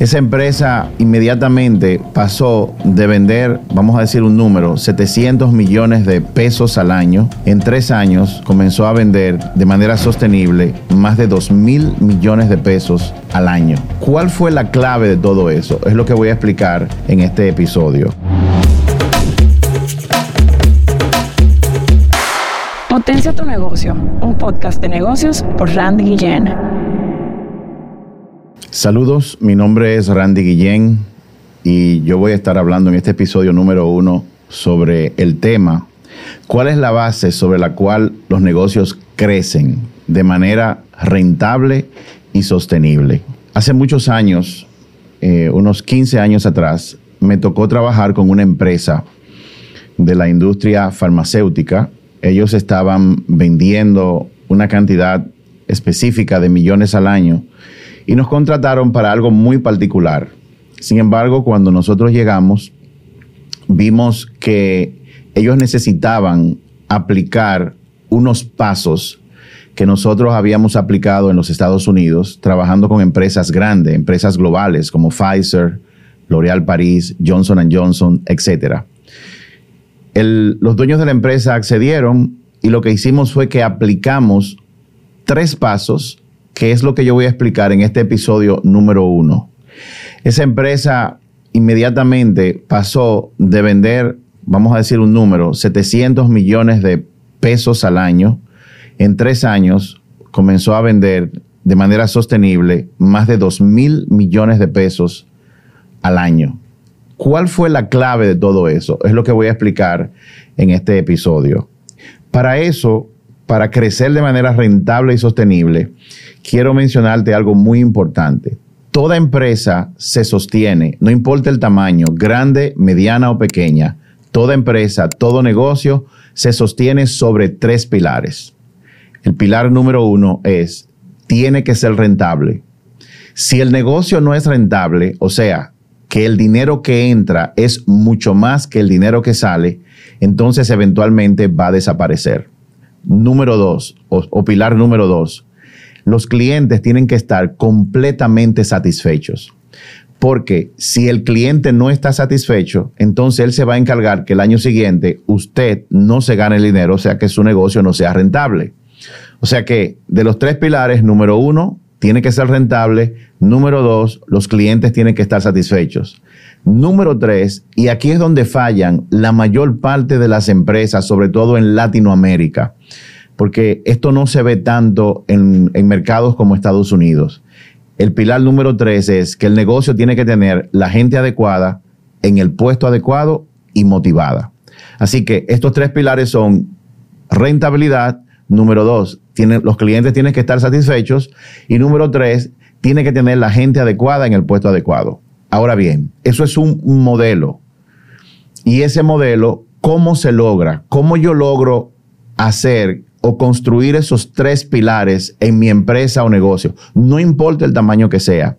Esa empresa inmediatamente pasó de vender, vamos a decir un número, 700 millones de pesos al año. En tres años comenzó a vender de manera sostenible más de 2 mil millones de pesos al año. ¿Cuál fue la clave de todo eso? Es lo que voy a explicar en este episodio. Potencia tu negocio, un podcast de negocios por Randy Guillén. Saludos, mi nombre es Randy Guillén y yo voy a estar hablando en este episodio número uno sobre el tema, cuál es la base sobre la cual los negocios crecen de manera rentable y sostenible. Hace muchos años, eh, unos 15 años atrás, me tocó trabajar con una empresa de la industria farmacéutica. Ellos estaban vendiendo una cantidad específica de millones al año y nos contrataron para algo muy particular. Sin embargo, cuando nosotros llegamos, vimos que ellos necesitaban aplicar unos pasos que nosotros habíamos aplicado en los Estados Unidos, trabajando con empresas grandes, empresas globales como Pfizer, L'Oréal París, Johnson Johnson, etc. los dueños de la empresa accedieron y lo que hicimos fue que aplicamos tres pasos que es lo que yo voy a explicar en este episodio número uno. Esa empresa inmediatamente pasó de vender, vamos a decir un número, 700 millones de pesos al año. En tres años comenzó a vender de manera sostenible más de 2 mil millones de pesos al año. ¿Cuál fue la clave de todo eso? Es lo que voy a explicar en este episodio. Para eso, para crecer de manera rentable y sostenible, quiero mencionarte algo muy importante. Toda empresa se sostiene, no importa el tamaño, grande, mediana o pequeña, toda empresa, todo negocio se sostiene sobre tres pilares. El pilar número uno es, tiene que ser rentable. Si el negocio no es rentable, o sea, que el dinero que entra es mucho más que el dinero que sale, entonces eventualmente va a desaparecer. Número dos, o, pilar número dos, los clientes tienen que estar completamente satisfechos. Porque si el cliente no está satisfecho, entonces él se va a encargar que el año siguiente usted no se gane el dinero, o sea que su negocio no sea rentable. O sea que de los tres pilares, número uno, tiene que ser rentable. Número dos, los clientes tienen que estar satisfechos. Número tres, y aquí es donde fallan la mayor parte de las empresas, sobre todo en Latinoamérica porque esto no se ve tanto en, mercados como Estados Unidos. El pilar número tres es que el negocio tiene que tener la gente adecuada en el puesto adecuado y motivada. Así que estos tres pilares son rentabilidad, número dos, los clientes tienen que estar satisfechos y número tres, tiene que tener la gente adecuada en el puesto adecuado. Ahora bien, eso es un modelo. Y ese modelo, ¿cómo se logra? ¿Cómo yo logro hacer o construir esos tres pilares en mi empresa o negocio, no importa el tamaño que sea.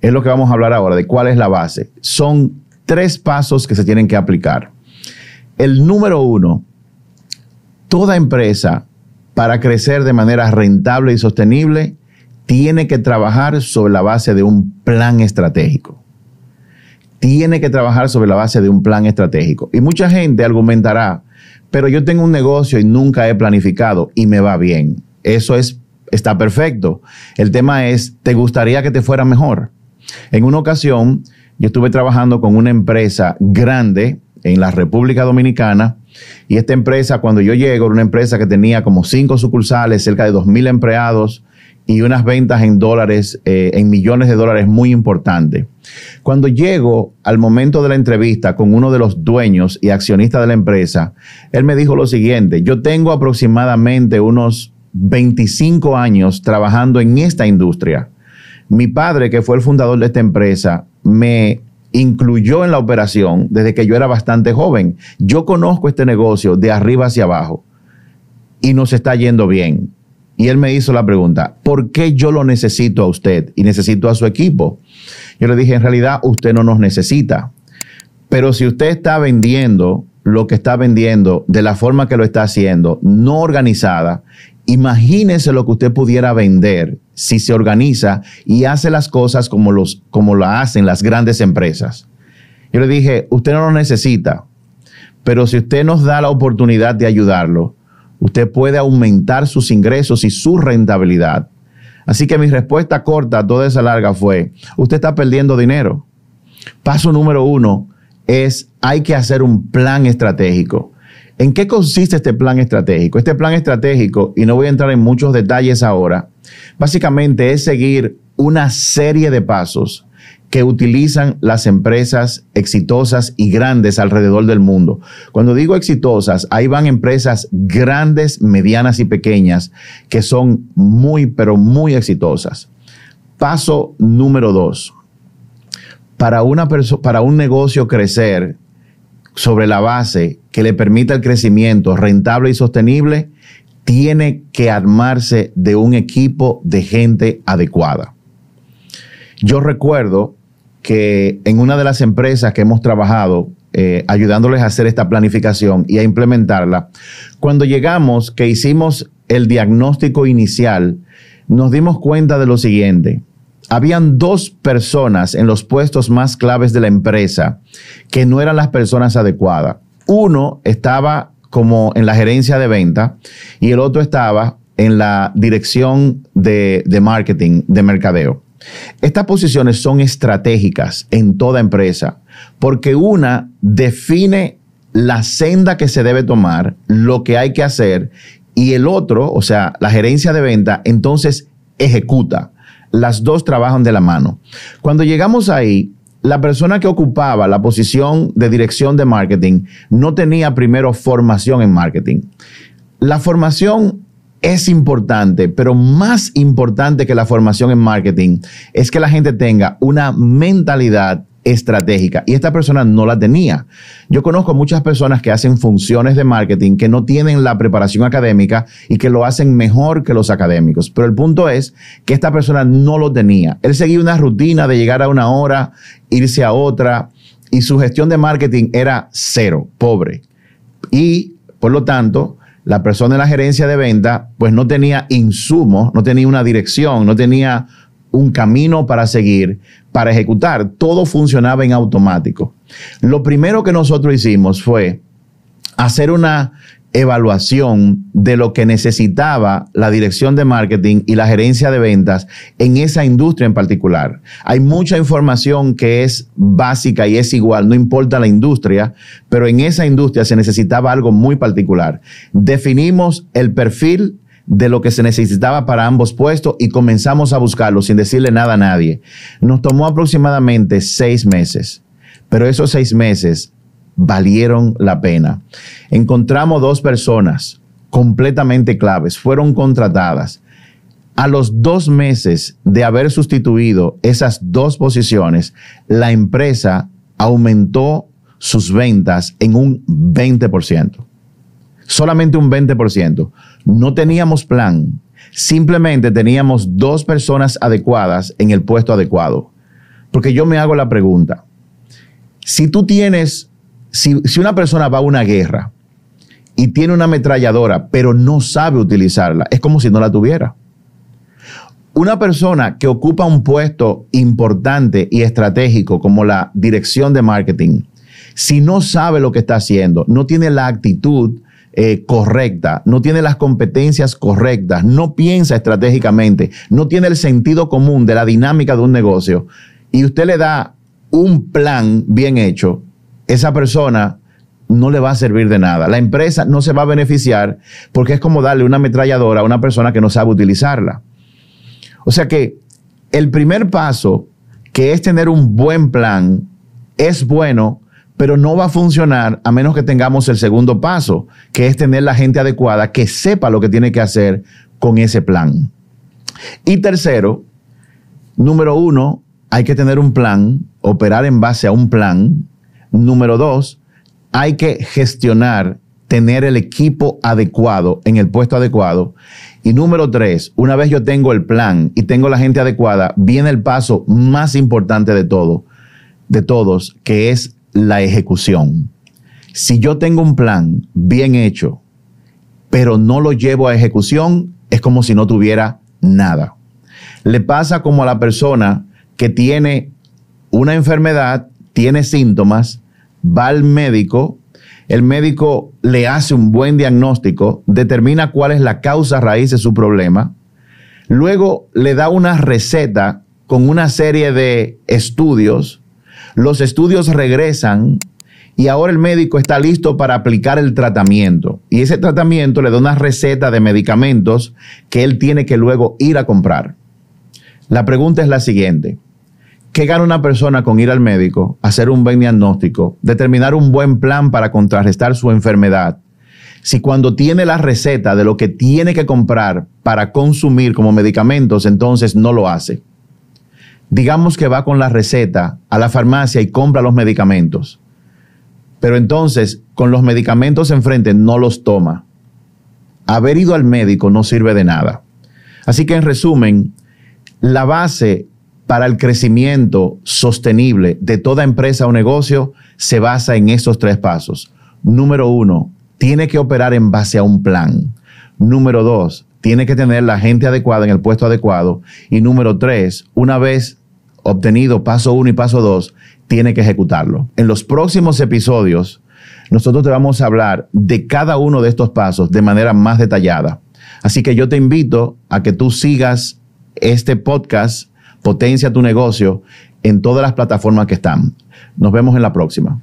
Es lo que vamos a hablar ahora, de cuál es la base. Son tres pasos que se tienen que aplicar. El número uno, toda empresa para crecer de manera rentable y sostenible tiene que trabajar sobre la base de un plan estratégico. Tiene que trabajar sobre la base de un plan estratégico. Y mucha gente argumentará, pero yo tengo un negocio y nunca he planificado y me va bien. Eso es, está perfecto. El tema es, ¿te gustaría que te fuera mejor? En una ocasión, yo estuve trabajando con una empresa grande en la República Dominicana y esta empresa, cuando yo llego, era una empresa que tenía como cinco sucursales, cerca de dos mil empleados y unas ventas en dólares, eh, en millones de dólares muy importantes. Cuando llego al momento de la entrevista con uno de los dueños y accionistas de la empresa, él me dijo lo siguiente, yo tengo aproximadamente unos 25 años trabajando en esta industria. Mi padre, que fue el fundador de esta empresa, me incluyó en la operación desde que yo era bastante joven. Yo conozco este negocio de arriba hacia abajo y nos está yendo bien. Y él me hizo la pregunta, ¿por qué yo lo necesito a usted y necesito a su equipo? Yo le dije, en realidad usted no nos necesita. Pero si usted está vendiendo lo que está vendiendo de la forma que lo está haciendo, no organizada Imagínese lo que usted pudiera vender si se organiza y hace las cosas como, los, como la hacen las grandes empresas. Yo le dije, usted no lo necesita, pero si usted nos da la oportunidad de ayudarlo, usted puede aumentar sus ingresos y su rentabilidad. Así que mi respuesta corta a toda esa larga fue, usted está perdiendo dinero. Paso número uno es, hay que hacer un plan estratégico. ¿En qué consiste este plan estratégico? Este plan estratégico, y no voy a entrar en muchos detalles ahora, básicamente es seguir una serie de pasos que utilizan las empresas exitosas y grandes alrededor del mundo. Cuando digo exitosas, ahí van empresas grandes, medianas y pequeñas que son muy, pero muy exitosas. Paso número dos. Para, una para un negocio crecer, sobre la base que le permita el crecimiento rentable y sostenible, tiene que armarse de un equipo de gente adecuada. Yo recuerdo que en una de las empresas que hemos trabajado, eh, ayudándoles a hacer esta planificación y a implementarla, cuando llegamos, que hicimos el diagnóstico inicial, nos dimos cuenta de lo siguiente habían dos personas en los puestos más claves de la empresa que no eran las personas adecuadas. Uno estaba como en la gerencia de venta y el otro estaba en la dirección de, de marketing, de mercadeo. Estas posiciones son estratégicas en toda empresa porque una define la senda que se debe tomar, lo que hay que hacer, y el otro, o sea, la gerencia de venta, entonces ejecuta las dos trabajan de la mano. Cuando llegamos ahí, la persona que ocupaba la posición de dirección de marketing no tenía primero formación en marketing. La formación es importante, pero más importante que la formación en marketing es que la gente tenga una mentalidad estratégica y esta persona no la tenía. Yo conozco muchas personas que hacen funciones de marketing que no tienen la preparación académica y que lo hacen mejor que los académicos, pero el punto es que esta persona no lo tenía. Él seguía una rutina de llegar a una hora, irse a otra y su gestión de marketing era cero, pobre. Y por lo tanto, la persona en la gerencia de venta pues no tenía insumos, no tenía una dirección, no tenía un camino para seguir, para ejecutar. Todo funcionaba en automático. Lo primero que nosotros hicimos fue hacer una evaluación de lo que necesitaba la dirección de marketing y la gerencia de ventas en esa industria en particular. Hay mucha información que es básica y es igual, no importa la industria, pero en esa industria se necesitaba algo muy particular. Definimos el perfil de lo que se necesitaba para ambos puestos y comenzamos a buscarlo sin decirle nada a nadie. Nos tomó aproximadamente seis meses, pero esos seis meses valieron la pena. Encontramos dos personas completamente claves, fueron contratadas. A los dos meses de haber sustituido esas dos posiciones, la empresa aumentó sus ventas en un 20% solamente un 20%. No teníamos plan, simplemente teníamos dos personas adecuadas en el puesto adecuado. Porque yo me hago la pregunta, si tú tienes, si, una persona va a una guerra y tiene una ametralladora, pero no sabe utilizarla, es como si no la tuviera. Una persona que ocupa un puesto importante y estratégico como la dirección de marketing, si no sabe lo que está haciendo, no tiene la actitud eh, correcta, no tiene las competencias correctas, no piensa estratégicamente, no tiene el sentido común de la dinámica de un negocio y usted le da un plan bien hecho, esa persona no le va a servir de nada. La empresa no se va a beneficiar porque es como darle una ametralladora a una persona que no sabe utilizarla. O sea que el primer paso, que es tener un buen plan, es bueno pero no va a funcionar a menos que tengamos el segundo paso, que es tener la gente adecuada que sepa lo que tiene que hacer con ese plan. Y tercero, número uno, hay que tener un plan, operar en base a un plan. Número dos, hay que gestionar, tener el equipo adecuado en el puesto adecuado. Y número tres, una vez yo tengo el plan y tengo la gente adecuada, viene el paso más importante de todo, de todos, que es la ejecución. Si yo tengo un plan bien hecho, pero no lo llevo a ejecución, es como si no tuviera nada. Le pasa como a la persona que tiene una enfermedad, tiene síntomas, va al médico, el médico le hace un buen diagnóstico, determina cuál es la causa raíz de su problema, luego le da una receta con una serie de estudios, los estudios regresan y ahora el médico está listo para aplicar el tratamiento. Y ese tratamiento le da una receta de medicamentos que él tiene que luego ir a comprar. La pregunta es la siguiente. ¿Qué gana una persona con ir al médico, hacer un buen diagnóstico, determinar un buen plan para contrarrestar su enfermedad? Si cuando tiene la receta de lo que tiene que comprar para consumir como medicamentos, entonces no lo hace. Digamos que va con la receta a la farmacia y compra los medicamentos, pero entonces con los medicamentos enfrente no los toma. Haber ido al médico no sirve de nada. Así que en resumen, la base para el crecimiento sostenible de toda empresa o negocio se basa en estos tres pasos. Número uno, tiene que operar en base a un plan. Número dos, tiene que tener la gente adecuada en el puesto adecuado. Y número tres, una vez obtenido paso uno y paso dos, tiene que ejecutarlo. En los próximos episodios, nosotros te vamos a hablar de cada uno de estos pasos de manera más detallada. Así que yo te invito a que tú sigas este podcast Potencia tu negocio en todas las plataformas que están. Nos vemos en la próxima.